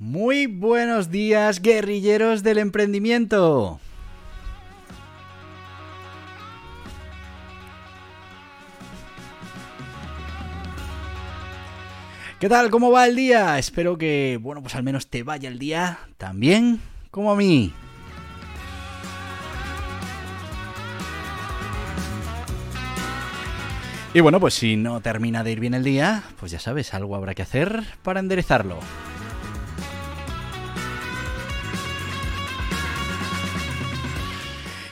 Muy buenos días, guerrilleros del emprendimiento. ¿Qué tal? ¿Cómo va el día? Espero que, bueno, pues al menos te vaya el día tan bien como a mí. Y bueno, pues si no termina de ir bien el día, pues ya sabes, algo habrá que hacer para enderezarlo.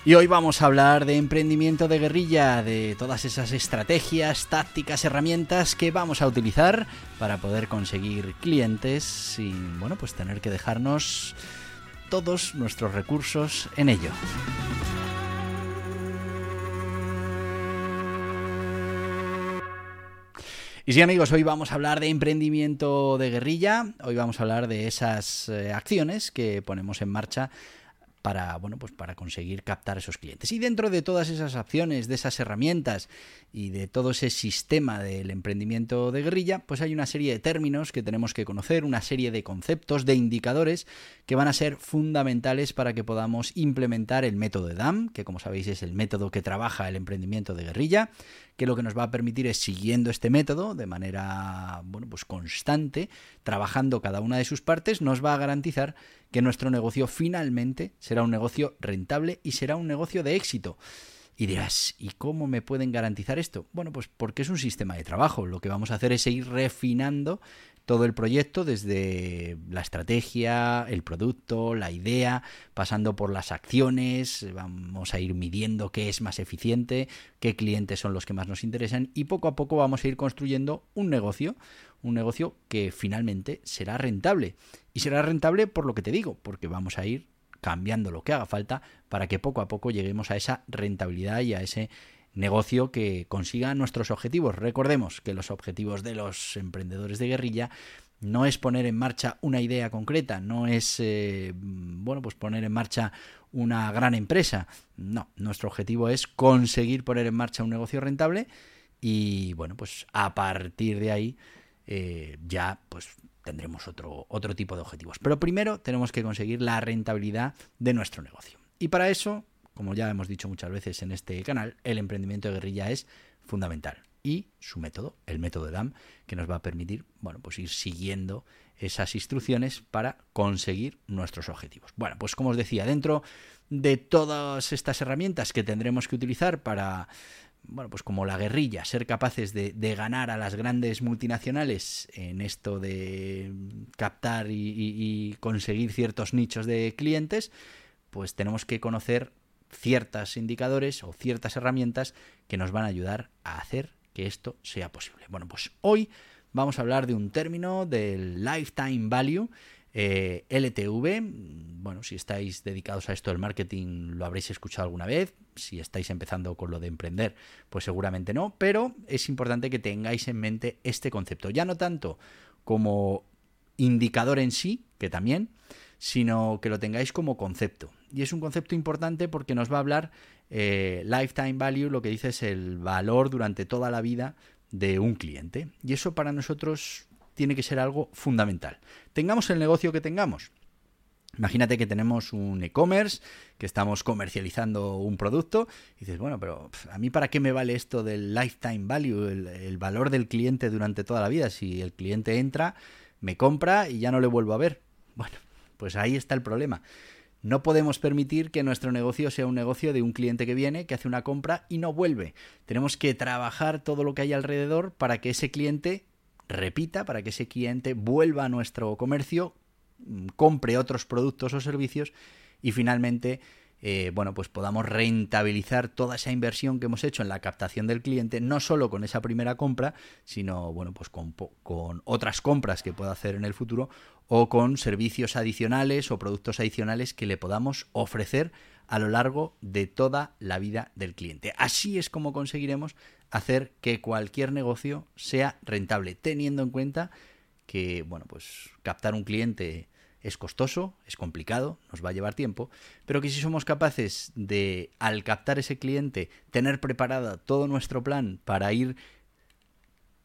Y hoy vamos a hablar de emprendimiento de guerrilla, de todas esas estrategias, tácticas, herramientas que vamos a utilizar para poder conseguir clientes sin, bueno, pues tener que dejarnos todos nuestros recursos en ello. Y sí amigos, hoy vamos a hablar de emprendimiento de guerrilla, hoy vamos a hablar de esas eh, acciones que ponemos en marcha para, bueno, pues para conseguir captar esos clientes. Y dentro de todas esas acciones, de esas herramientas y de todo ese sistema del emprendimiento de guerrilla, pues hay una serie de términos que tenemos que conocer, una serie de conceptos, de indicadores que van a ser fundamentales para que podamos implementar el método de DAM, que como sabéis es el método que trabaja el emprendimiento de guerrilla, que lo que nos va a permitir es siguiendo este método de manera bueno, pues constante, trabajando cada una de sus partes, nos va a garantizar que nuestro negocio finalmente será un negocio rentable y será un negocio de éxito. Y dirás, ¿y cómo me pueden garantizar esto? Bueno, pues porque es un sistema de trabajo. Lo que vamos a hacer es seguir refinando todo el proyecto desde la estrategia, el producto, la idea, pasando por las acciones, vamos a ir midiendo qué es más eficiente, qué clientes son los que más nos interesan y poco a poco vamos a ir construyendo un negocio, un negocio que finalmente será rentable. Y será rentable por lo que te digo, porque vamos a ir cambiando lo que haga falta para que poco a poco lleguemos a esa rentabilidad y a ese negocio que consiga nuestros objetivos. Recordemos que los objetivos de los emprendedores de guerrilla no es poner en marcha una idea concreta, no es eh, bueno, pues poner en marcha una gran empresa. No, nuestro objetivo es conseguir poner en marcha un negocio rentable y bueno, pues a partir de ahí eh, ya pues tendremos otro, otro tipo de objetivos. Pero primero tenemos que conseguir la rentabilidad de nuestro negocio. Y para eso como ya hemos dicho muchas veces en este canal, el emprendimiento de guerrilla es fundamental. Y su método, el método DAM, que nos va a permitir, bueno, pues ir siguiendo esas instrucciones para conseguir nuestros objetivos. Bueno, pues como os decía, dentro de todas estas herramientas que tendremos que utilizar para, bueno, pues como la guerrilla, ser capaces de, ganar a las grandes multinacionales en esto de captar y conseguir ciertos nichos de clientes, pues tenemos que conocer ciertos indicadores o ciertas herramientas que nos van a ayudar a hacer que esto sea posible. Bueno, pues hoy vamos a hablar de un término del Lifetime Value. Eh, LTV, bueno, si estáis dedicados a esto del marketing lo habréis escuchado alguna vez, si estáis empezando con lo de emprender, pues seguramente no, pero es importante que tengáis en mente este concepto, ya no tanto como indicador en sí, que también, sino que lo tengáis como concepto. Y es un concepto importante porque nos va a hablar eh, lifetime value, lo que dice es el valor durante toda la vida de un cliente. Y eso para nosotros tiene que ser algo fundamental. Tengamos el negocio que tengamos. Imagínate que tenemos un e-commerce, que estamos comercializando un producto, y dices, bueno, pero a mí para qué me vale esto del lifetime value, el, el valor del cliente durante toda la vida, si el cliente entra, me compra y ya no le vuelvo a ver. Bueno, pues ahí está el problema. No podemos permitir que nuestro negocio sea un negocio de un cliente que viene, que hace una compra y no vuelve. Tenemos que trabajar todo lo que hay alrededor para que ese cliente repita, para que ese cliente vuelva a nuestro comercio, mm, compre otros productos o servicios y finalmente eh, bueno, pues podamos rentabilizar toda esa inversión que hemos hecho en la captación del cliente, no solo con esa primera compra, sino bueno, pues con, con otras compras que pueda hacer en el futuro o con servicios adicionales o productos adicionales que le podamos ofrecer a lo largo de toda la vida del cliente. Así es como conseguiremos hacer que cualquier negocio sea rentable, teniendo en cuenta que, bueno, pues captar un cliente es costoso, es complicado, nos va a llevar tiempo, pero que si somos capaces de, al captar ese cliente, tener preparado todo nuestro plan para ir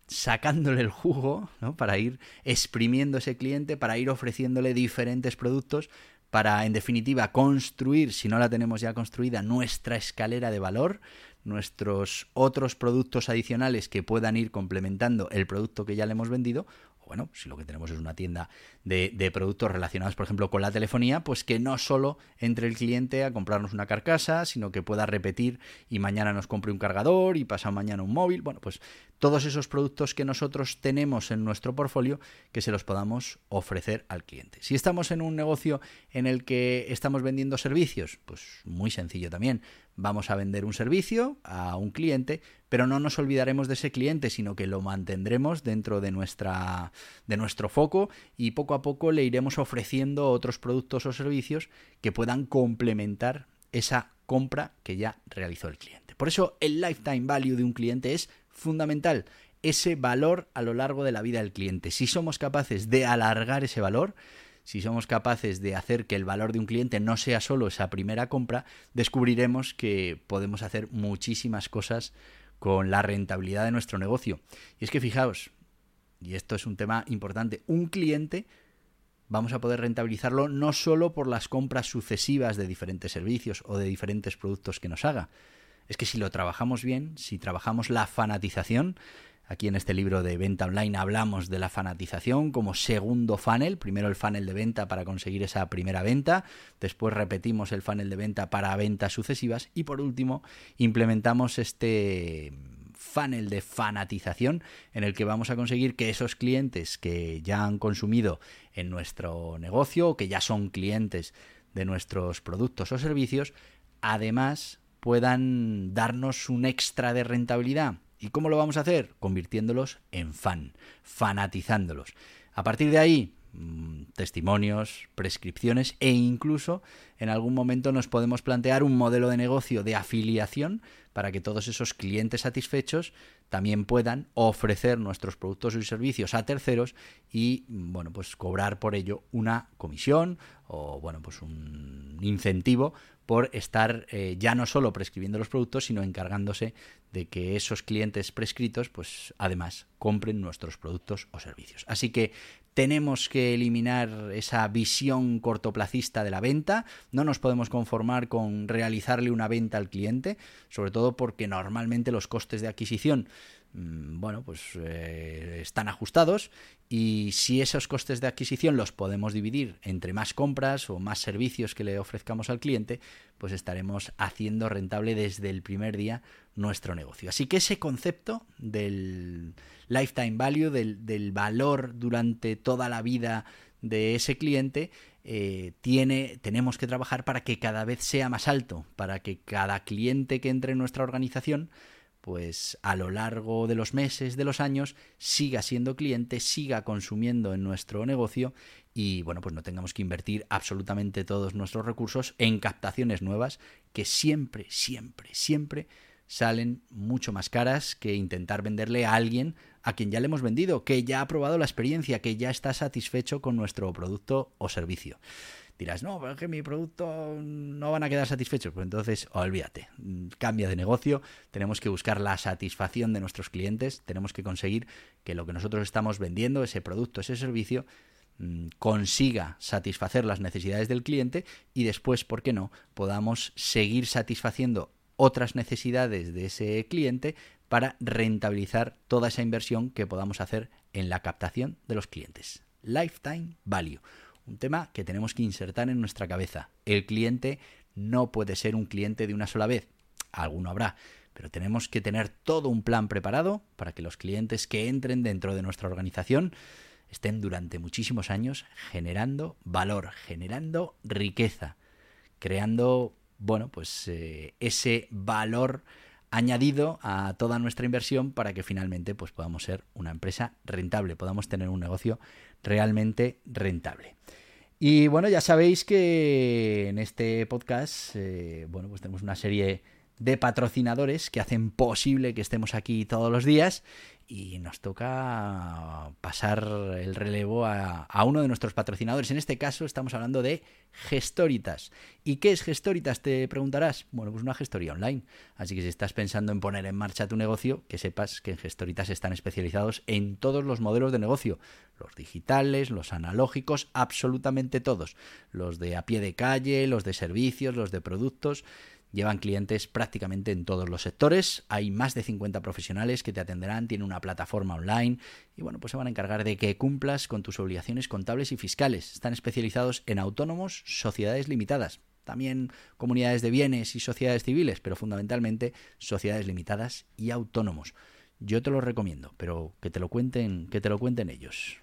sacándole el jugo, ¿no? para ir exprimiendo ese cliente, para ir ofreciéndole diferentes productos, para, en definitiva, construir, si no la tenemos ya construida, nuestra escalera de valor, nuestros otros productos adicionales que puedan ir complementando el producto que ya le hemos vendido bueno, si lo que tenemos es una tienda de, productos relacionados, por ejemplo, con la telefonía, pues que no solo entre el cliente a comprarnos una carcasa, sino que pueda repetir y mañana nos compre un cargador y pasado mañana un móvil. Bueno, pues todos esos productos que nosotros tenemos en nuestro portfolio que se los podamos ofrecer al cliente. Si estamos en un negocio en el que estamos vendiendo servicios, pues muy sencillo también vamos a vender un servicio a un cliente, pero no nos olvidaremos de ese cliente, sino que lo mantendremos dentro de, nuestra, de nuestro foco y poco a poco le iremos ofreciendo otros productos o servicios que puedan complementar esa compra que ya realizó el cliente. Por eso el lifetime value de un cliente es fundamental, ese valor a lo largo de la vida del cliente. Si somos capaces de alargar ese valor, si somos capaces de hacer que el valor de un cliente no sea solo esa primera compra, descubriremos que podemos hacer muchísimas cosas con la rentabilidad de nuestro negocio. Y es que fijaos, y esto es un tema importante, un cliente vamos a poder rentabilizarlo no solo por las compras sucesivas de diferentes servicios o de diferentes productos que nos haga. Es que si lo trabajamos bien, si trabajamos la fanatización, Aquí en este libro de venta online hablamos de la fanatización como segundo funnel. Primero el funnel de venta para conseguir esa primera venta, después repetimos el funnel de venta para ventas sucesivas. Y por último implementamos este funnel de fanatización en el que vamos a conseguir que esos clientes que ya han consumido en nuestro negocio que ya son clientes de nuestros productos o servicios, además puedan darnos un extra de rentabilidad ¿Y cómo lo vamos a hacer? Convirtiéndolos en fan, fanatizándolos. A partir de ahí, mm, testimonios, prescripciones e incluso en algún momento nos podemos plantear un modelo de negocio de afiliación para que todos esos clientes satisfechos también puedan ofrecer nuestros productos y servicios a terceros y bueno, pues cobrar por ello una comisión o bueno, pues un incentivo por estar eh, ya no solo prescribiendo los productos, sino encargándose de que esos clientes prescritos, pues además compren nuestros productos o servicios. Así que tenemos que eliminar esa visión cortoplacista de la venta, no nos podemos conformar con realizarle una venta al cliente, sobre todo porque normalmente los costes de adquisición Mm, bueno, pues eh, están ajustados y si esos costes de adquisición los podemos dividir entre más compras o más servicios que le ofrezcamos al cliente, pues estaremos haciendo rentable desde el primer día nuestro negocio. Así que ese concepto del lifetime value, del, valor durante toda la vida de ese cliente, eh, tiene, tenemos que trabajar para que cada vez sea más alto, para que cada cliente que entre en nuestra organización pues a lo largo de los meses, de los años, siga siendo cliente, siga consumiendo en nuestro negocio y bueno, pues no tengamos que invertir absolutamente todos nuestros recursos en captaciones nuevas que siempre, siempre, siempre salen mucho más caras que intentar venderle a alguien a quien ya le hemos vendido, que ya ha probado la experiencia, que ya está satisfecho con nuestro producto o servicio. Dirás, no, pero es que mi producto no van a quedar satisfechos. Pues entonces, olvídate, cambia de negocio, tenemos que buscar la satisfacción de nuestros clientes, tenemos que conseguir que lo que nosotros estamos vendiendo, ese producto, ese servicio, consiga satisfacer las necesidades del cliente y después, ¿por qué no?, podamos seguir satisfaciendo otras necesidades de ese cliente para rentabilizar toda esa inversión que podamos hacer en la captación de los clientes. Lifetime Value un tema que tenemos que insertar en nuestra cabeza. El cliente no puede ser un cliente de una sola vez. Alguno habrá, pero tenemos que tener todo un plan preparado para que los clientes que entren dentro de nuestra organización estén durante muchísimos años generando valor, generando riqueza, creando bueno, pues eh, ese valor añadido a toda nuestra inversión para que finalmente pues podamos ser una empresa rentable, podamos tener un negocio realmente rentable. Y bueno, ya sabéis que en este podcast, eh, bueno, pues tenemos una serie de patrocinadores que hacen posible que estemos aquí todos los días y nos toca pasar el relevo a, uno de nuestros patrocinadores. En este caso estamos hablando de Gestoritas. ¿Y qué es Gestoritas? Te preguntarás. Bueno, pues una gestoría online. Así que si estás pensando en poner en marcha tu negocio, que sepas que en Gestoritas están especializados en todos los modelos de negocio. Los digitales, los analógicos, absolutamente todos. Los de a pie de calle, los de servicios, los de productos. Llevan clientes prácticamente en todos los sectores. Hay más de 50 profesionales que te atenderán, tienen una plataforma online y bueno, pues se van a encargar de que cumplas con tus obligaciones contables y fiscales. Están especializados en autónomos, sociedades limitadas, también comunidades de bienes y sociedades civiles, pero fundamentalmente sociedades limitadas y autónomos. Yo te lo recomiendo, pero que te lo cuenten, que te lo cuenten ellos.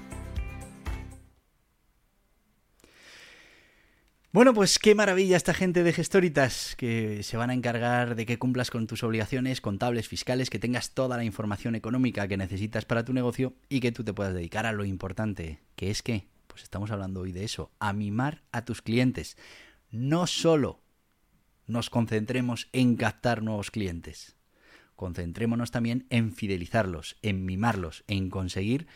Bueno, pues qué maravilla esta gente de Gestoritas que se van a encargar de que cumplas con tus obligaciones contables, fiscales, que tengas toda la información económica que necesitas para tu negocio y que tú te puedas dedicar a lo importante, que es que, pues estamos hablando hoy de eso, a mimar a tus clientes. No solo nos concentremos en captar nuevos clientes, concentrémonos también en fidelizarlos, en mimarlos, en conseguir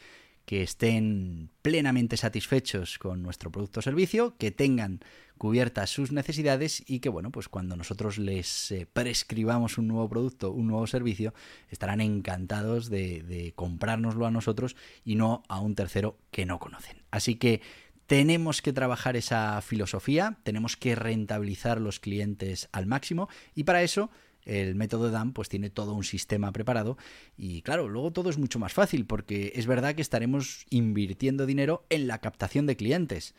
que estén plenamente satisfechos con nuestro producto o servicio, que tengan cubiertas sus necesidades y que, bueno, pues cuando nosotros les eh, prescribamos un nuevo producto, un nuevo servicio, estarán encantados de, de comprárnoslo a nosotros y no a un tercero que no conocen. Así que tenemos que trabajar esa filosofía, tenemos que rentabilizar los clientes al máximo y para eso el método DAM pues tiene todo un sistema preparado y claro, luego todo es mucho más fácil porque es verdad que estaremos invirtiendo dinero en la captación de clientes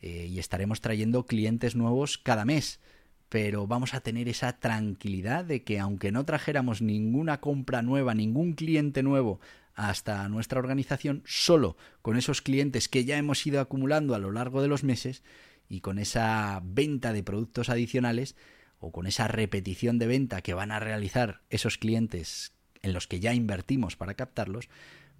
eh, y estaremos trayendo clientes nuevos cada mes pero vamos a tener esa tranquilidad de que aunque no trajéramos ninguna compra nueva, ningún cliente nuevo hasta nuestra organización, solo con esos clientes que ya hemos ido acumulando a lo largo de los meses y con esa venta de productos adicionales, o con esa repetición de venta que van a realizar esos clientes en los que ya invertimos para captarlos,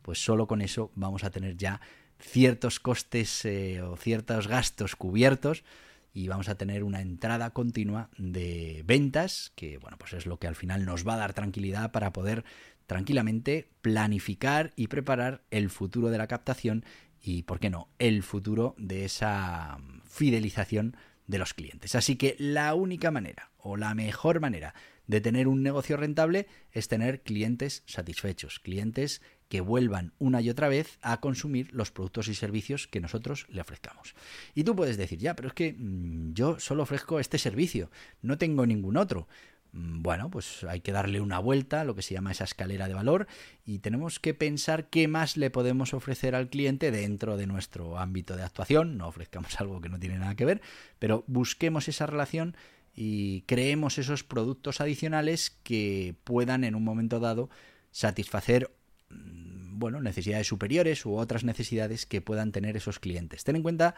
pues solo con eso vamos a tener ya ciertos costes eh, o ciertos gastos cubiertos y vamos a tener una entrada continua de ventas que bueno pues es lo que al final nos va a dar tranquilidad para poder tranquilamente planificar y preparar el futuro de la captación y por qué no el futuro de esa fidelización de los clientes. Así que la única manera o la mejor manera de tener un negocio rentable es tener clientes satisfechos, clientes que vuelvan una y otra vez a consumir los productos y servicios que nosotros le ofrezcamos. Y tú puedes decir, ya, pero es que mm, yo solo ofrezco este servicio, no tengo ningún otro. Mm, bueno, pues hay que darle una vuelta, lo que se llama esa escalera de valor, y tenemos que pensar qué más le podemos ofrecer al cliente dentro de nuestro ámbito de actuación. No ofrezcamos algo que no tiene nada que ver, pero busquemos esa relación y creemos esos productos adicionales que puedan en un momento dado satisfacer mm, bueno, necesidades superiores u otras necesidades que puedan tener esos clientes. Ten en cuenta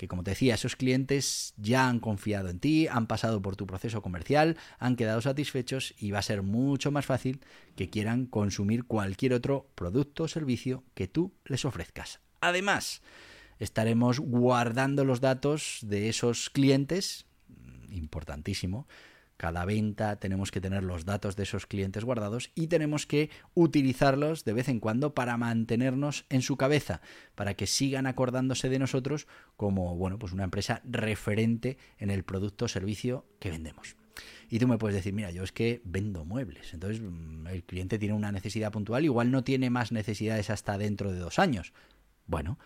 que como te decía, esos clientes ya han confiado en ti, han pasado por tu proceso comercial, han quedado satisfechos y va a ser mucho más fácil que quieran consumir cualquier otro producto o servicio que tú les ofrezcas. Además, estaremos guardando los datos de esos clientes, importantísimo, cada venta tenemos que tener los datos de esos clientes guardados y tenemos que utilizarlos de vez en cuando para mantenernos en su cabeza, para que sigan acordándose de nosotros como, bueno, pues una empresa referente en el producto o servicio que vendemos. Y tú me puedes decir, mira, yo es que vendo muebles. Entonces mm, el cliente tiene una necesidad puntual, igual no tiene más necesidades hasta dentro de dos años. Bueno,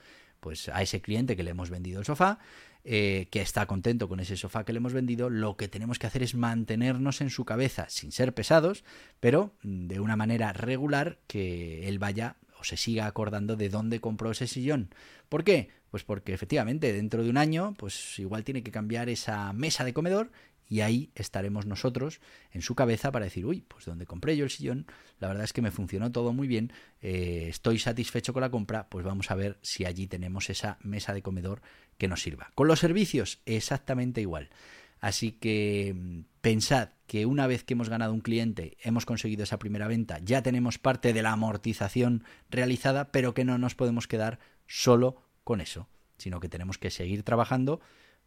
pues a ese cliente que le hemos vendido el sofá, eh, que está contento con ese sofá que le hemos vendido, lo que tenemos que hacer es mantenernos en su cabeza sin ser pesados, pero de una manera regular que él vaya o se siga acordando de dónde compró ese sillón. ¿Por qué? Pues porque efectivamente dentro de un año, pues igual tiene que cambiar esa mesa de comedor y ahí estaremos nosotros en su cabeza para decir, uy, pues donde compré yo el sillón, la verdad es que me funcionó todo muy bien, eh, estoy satisfecho con la compra, pues vamos a ver si allí tenemos esa mesa de comedor que nos sirva. Con los servicios, exactamente igual. Así que mm, pensad que una vez que hemos ganado un cliente, hemos conseguido esa primera venta, ya tenemos parte de la amortización realizada, pero que no nos podemos quedar solo con eso, sino que tenemos que seguir trabajando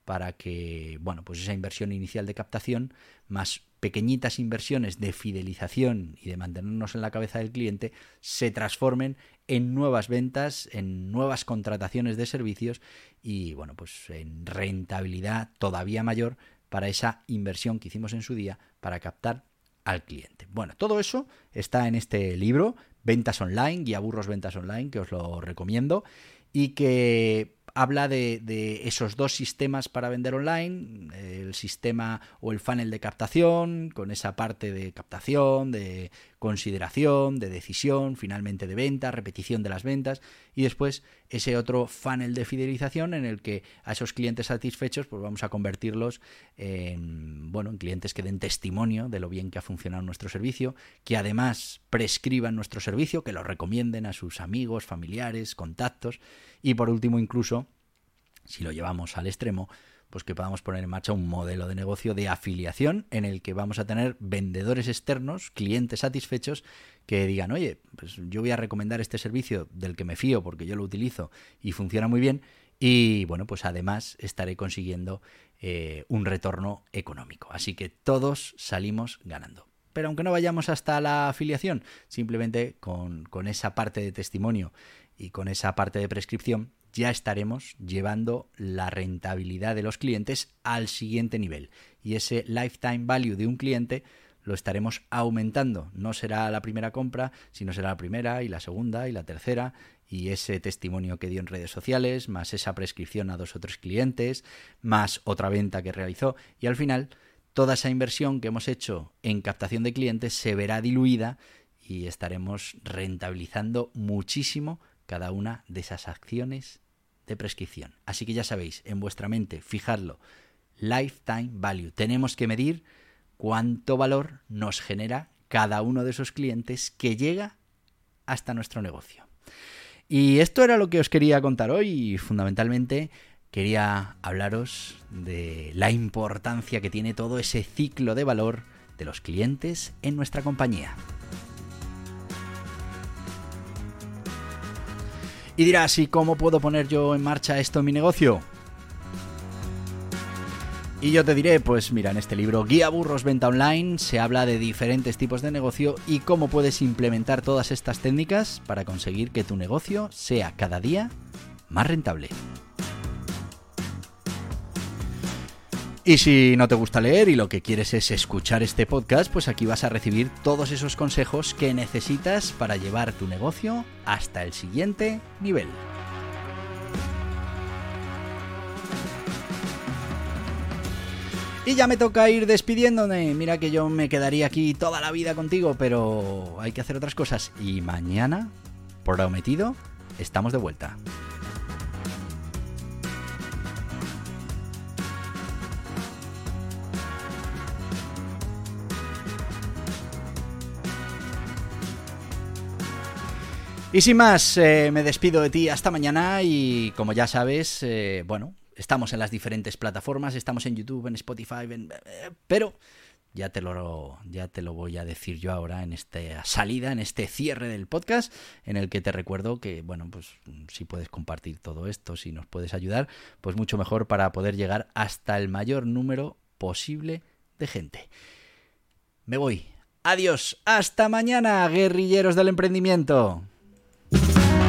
para que, bueno, pues esa inversión inicial de captación, más pequeñitas inversiones de fidelización y de mantenernos en la cabeza del cliente, se transformen en nuevas ventas, en nuevas contrataciones de servicios y, bueno, pues en rentabilidad todavía mayor para esa inversión que hicimos en su día para captar al cliente. Bueno, todo eso está en este libro, Ventas Online, Guía Burros Ventas Online, que os lo recomiendo y que habla de, esos dos sistemas para vender online, el sistema o el funnel de captación, con esa parte de captación, de consideración, de decisión, finalmente de venta, repetición de las ventas, y después ese otro funnel de fidelización en el que a esos clientes satisfechos pues vamos a convertirlos en, bueno, en clientes que den testimonio de lo bien que ha funcionado nuestro servicio, que además prescriban nuestro servicio, que lo recomienden a sus amigos, familiares, contactos, y por último, incluso, si lo llevamos al extremo, pues que podamos poner en marcha un modelo de negocio de afiliación en el que vamos a tener vendedores externos, clientes satisfechos, que digan, oye, pues yo voy a recomendar este servicio del que me fío porque yo lo utilizo y funciona muy bien. Y bueno, pues además estaré consiguiendo eh, un retorno económico. Así que todos salimos ganando. Pero aunque no vayamos hasta la afiliación, simplemente con, con esa parte de testimonio y con esa parte de prescripción ya estaremos llevando la rentabilidad de los clientes al siguiente nivel. Y ese lifetime value de un cliente lo estaremos aumentando. No será la primera compra, sino será la primera y la segunda y la tercera y ese testimonio que dio en redes sociales, más esa prescripción a dos o tres clientes, más otra venta que realizó y al final toda esa inversión que hemos hecho en captación de clientes se verá diluida y estaremos rentabilizando muchísimo cada una de esas acciones de prescripción. Así que ya sabéis, en vuestra mente, fijadlo, lifetime value. Tenemos que medir cuánto valor nos genera cada uno de esos clientes que llega hasta nuestro negocio. Y esto era lo que os quería contar hoy y fundamentalmente quería hablaros de la importancia que tiene todo ese ciclo de valor de los clientes en nuestra compañía. Y dirás, ¿y cómo puedo poner yo en marcha esto en mi negocio? Y yo te diré, pues mira, en este libro Guía Burros Venta Online se habla de diferentes tipos de negocio y cómo puedes implementar todas estas técnicas para conseguir que tu negocio sea cada día más rentable. Y si no te gusta leer y lo que quieres es escuchar este podcast, pues aquí vas a recibir todos esos consejos que necesitas para llevar tu negocio hasta el siguiente nivel. Y ya me toca ir despidiéndome. Mira que yo me quedaría aquí toda la vida contigo, pero hay que hacer otras cosas. Y mañana, prometido, estamos de vuelta. Y sin más, eh, me despido de ti hasta mañana y como ya sabes, eh, bueno, estamos en las diferentes plataformas, estamos en YouTube, en Spotify, eh, pero ya te, lo, ya te lo voy a decir yo ahora en esta salida, en este cierre del podcast, en el que te recuerdo que, bueno, pues si puedes compartir todo esto, si nos puedes ayudar, pues mucho mejor para poder llegar hasta el mayor número posible de gente. Me voy. Adiós. Hasta mañana, guerrilleros del emprendimiento.